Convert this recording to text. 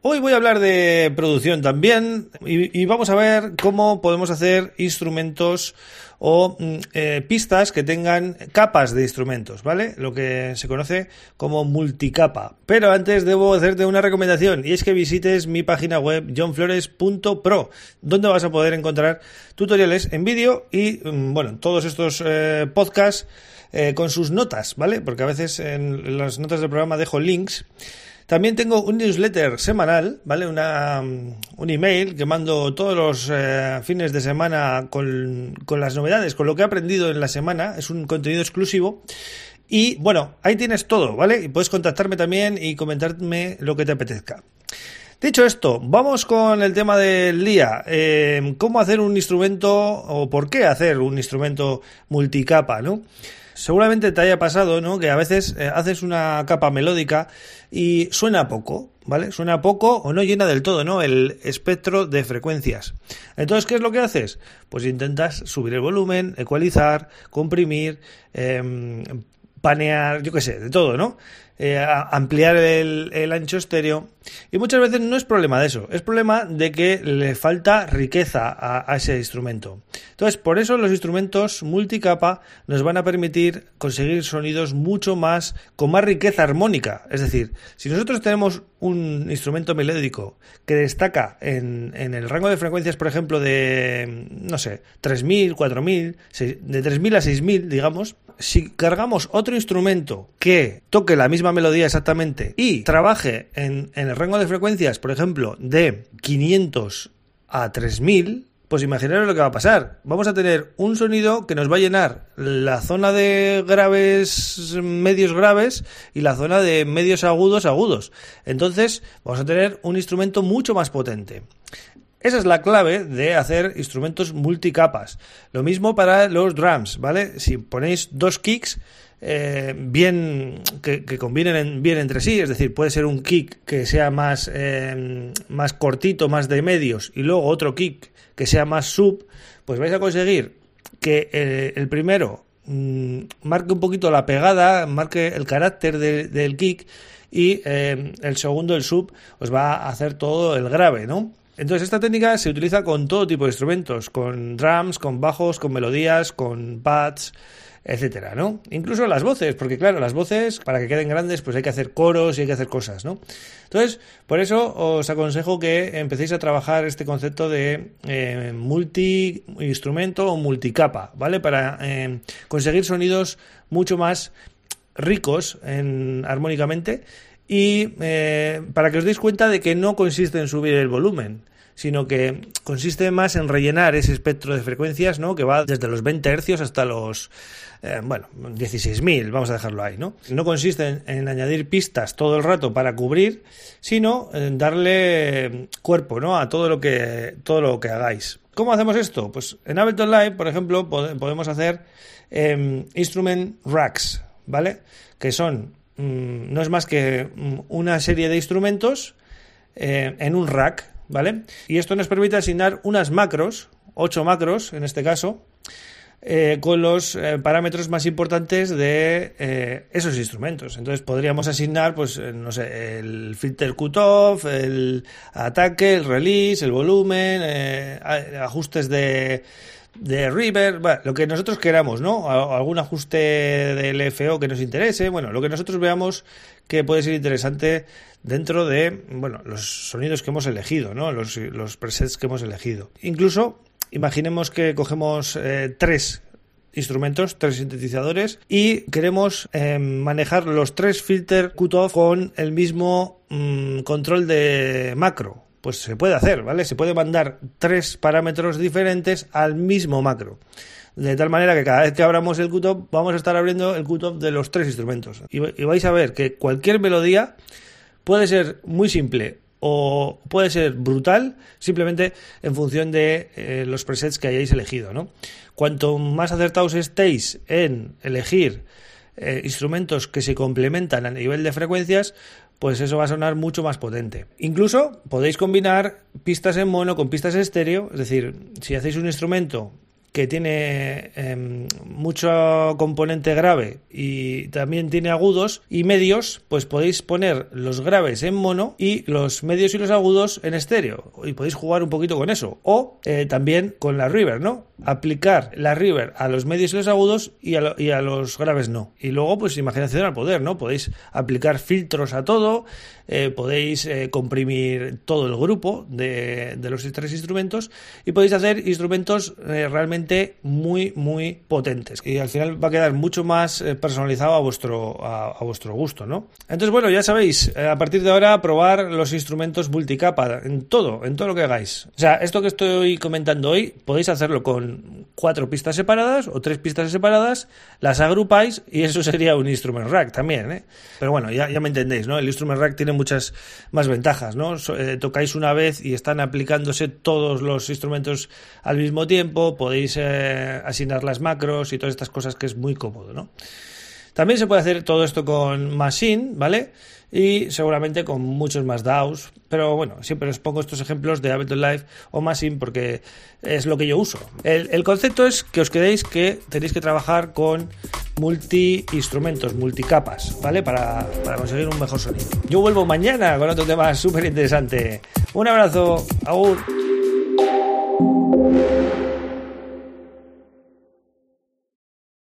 Hoy voy a hablar de producción también y, vamos a ver cómo podemos hacer instrumentos o mm, eh, pistas que tengan capas de instrumentos, ¿vale? Lo que se conoce como multicapa. Pero antes debo hacerte una recomendación y es que visites mi página web johnflores.pro, donde vas a poder encontrar tutoriales en vídeo y, mm, bueno, todos estos eh, podcasts eh, con sus notas, ¿vale? Porque a veces en las notas del programa dejo links también tengo un newsletter semanal, ¿vale? Una, mm, un email que mando todos los eh, fines de semana con, con las novedades, con lo que he aprendido en la semana. Es un contenido exclusivo. Y bueno, ahí tienes todo, ¿vale? Y puedes contactarme también y comentarme lo que te apetezca. Dicho esto, vamos con el tema del día. Eh, ¿Cómo hacer un instrumento o por qué hacer un instrumento multicapa, ¿no? seguramente te haya pasado, ¿no? Que a veces eh, haces una capa melódica y suena poco, ¿vale? Suena poco o no llena del todo, ¿no? El espectro de frecuencias. Entonces, ¿qué es lo que haces? Pues intentas subir el volumen, ecualizar, comprimir, em, panear, yo qué sé, de todo, ¿no? Eh, ampliar el, ancho estéreo. Y muchas veces no es problema de eso, es problema de que le falta riqueza a, ese instrumento. Entonces, por eso los instrumentos multicapa nos van a permitir conseguir sonidos mucho más, con más riqueza armónica. Es decir, si nosotros tenemos un instrumento melódico que destaca en, en el rango de frecuencias, por ejemplo, de, no sé, 3000, 4000, de 3000 a 6000, digamos, si cargamos otro instrumento que toque la misma melodía exactamente y trabaje en, el rango de frecuencias, por ejemplo, de 500 a 3000, pues imaginaros lo que va a pasar. Vamos a tener un sonido que nos va a llenar la zona de graves, medios graves y la zona de medios agudos, agudos. Entonces, vamos a tener un instrumento mucho más potente. Esa es la clave de hacer instrumentos multicapas. Lo mismo para los drums, ¿vale? Si ponéis dos kicks eh, bien que, combinen bien entre sí, es decir, puede ser un kick que sea más, eh, más cortito, más de medios, y luego otro kick que sea más sub, pues vais a conseguir que eh, el primero mm, marque un poquito la pegada, marque el carácter del kick, y el segundo, el sub, os va a hacer todo el grave, ¿no? Entonces esta técnica se utiliza con todo tipo de instrumentos, con drums, con bajos, con melodías, con pads, etcétera, ¿no? Incluso las voces, porque claro, las voces para que queden grandes pues hay que hacer coros y hay que hacer cosas, ¿no? Entonces, por eso os aconsejo que empecéis a trabajar este concepto de eh, multi instrumento o multicapa, ¿vale? Para eh, conseguir sonidos mucho más ricos en, armónicamente y eh, para que os deis cuenta de que no consiste en subir el volumen, sino que consiste más en rellenar ese espectro de frecuencias, ¿no? Que va desde los 20 hercios hasta los, eh, bueno, 16.000, vamos a dejarlo ahí, ¿no? No consiste en, añadir pistas todo el rato para cubrir, sino en darle cuerpo, ¿no? A todo lo que, todo lo que hagáis. ¿Cómo hacemos esto? Pues en Ableton Live, por ejemplo, podemos hacer em, instrument racks, ¿vale? Que son Mm, no es más que mm, una serie de instrumentos eh, en un rack, ¿vale? Y esto nos permite asignar unas macros, ocho macros en este caso, eh, con los eh, parámetros más importantes de esos instrumentos. Entonces podríamos asignar, pues, no sé, el filter cutoff, el ataque, el release, el volumen, ajustes de de River, lo que nosotros queramos, ¿no? Algún ajuste del FO que nos interese, bueno, lo que nosotros veamos que puede ser interesante dentro de, bueno, los sonidos que hemos elegido, ¿no? Los, presets que hemos elegido. Incluso, imaginemos que cogemos eh, tres instrumentos, tres sintetizadores y queremos eh, manejar los tres filter cutoff con el mismo mm, control de macro pues se puede hacer, ¿vale? Se puede mandar tres parámetros diferentes al mismo macro. De tal manera que cada vez que abramos el QTOP vamos a estar abriendo el QTOP de los tres instrumentos. Y, vais a ver que cualquier melodía puede ser muy simple o puede ser brutal simplemente en función de eh, los presets que hayáis elegido. ¿no? Cuanto más acertados estéis en elegir eh, instrumentos que se complementan a nivel de frecuencias, pues eso va a sonar mucho más potente. Incluso podéis combinar pistas en mono con pistas estéreo, es decir, si hacéis un instrumento que tiene em, mucho componente grave y también tiene agudos y medios, pues podéis poner los graves en mono y los medios y los agudos en estéreo y podéis jugar un poquito con eso o eh, también con la river, ¿no? Aplicar la river a los medios y los agudos y a, los graves no. Y luego pues imaginación al poder, ¿no? Podéis aplicar filtros a todo, eh, podéis eh, comprimir todo el grupo de, de, los tres instrumentos y podéis hacer instrumentos realmente muy, muy potentes. Y al final va a quedar mucho más eh, personalizado a vuestro, a, vuestro gusto, ¿no? Entonces, bueno, ya sabéis, eh, a partir de ahora probar los instrumentos multicapa en todo, en todo lo que hagáis. O sea, esto que estoy comentando hoy, podéis hacerlo con cuatro pistas separadas o tres pistas separadas, las agrupáis y eso sería un instrument rack también, ¿eh? Pero bueno, ya, ya me entendéis, ¿no? El instrument rack tiene muchas más ventajas, ¿no? tocáis una vez y están aplicándose todos los instrumentos al mismo tiempo, podéis eh, asignar las macros y todas estas cosas que es muy cómodo, ¿no? También se puede hacer todo esto con Machine, ¿vale? Y seguramente con muchos más DAOs. Pero bueno, siempre os pongo estos ejemplos de Ableton Live o Machine porque es lo que yo uso. El, concepto es que os quedéis que tenéis que trabajar con multi-instrumentos, multicapas, ¿vale? Para, para conseguir un mejor sonido. Yo vuelvo mañana con otro tema súper interesante. Un abrazo, agur.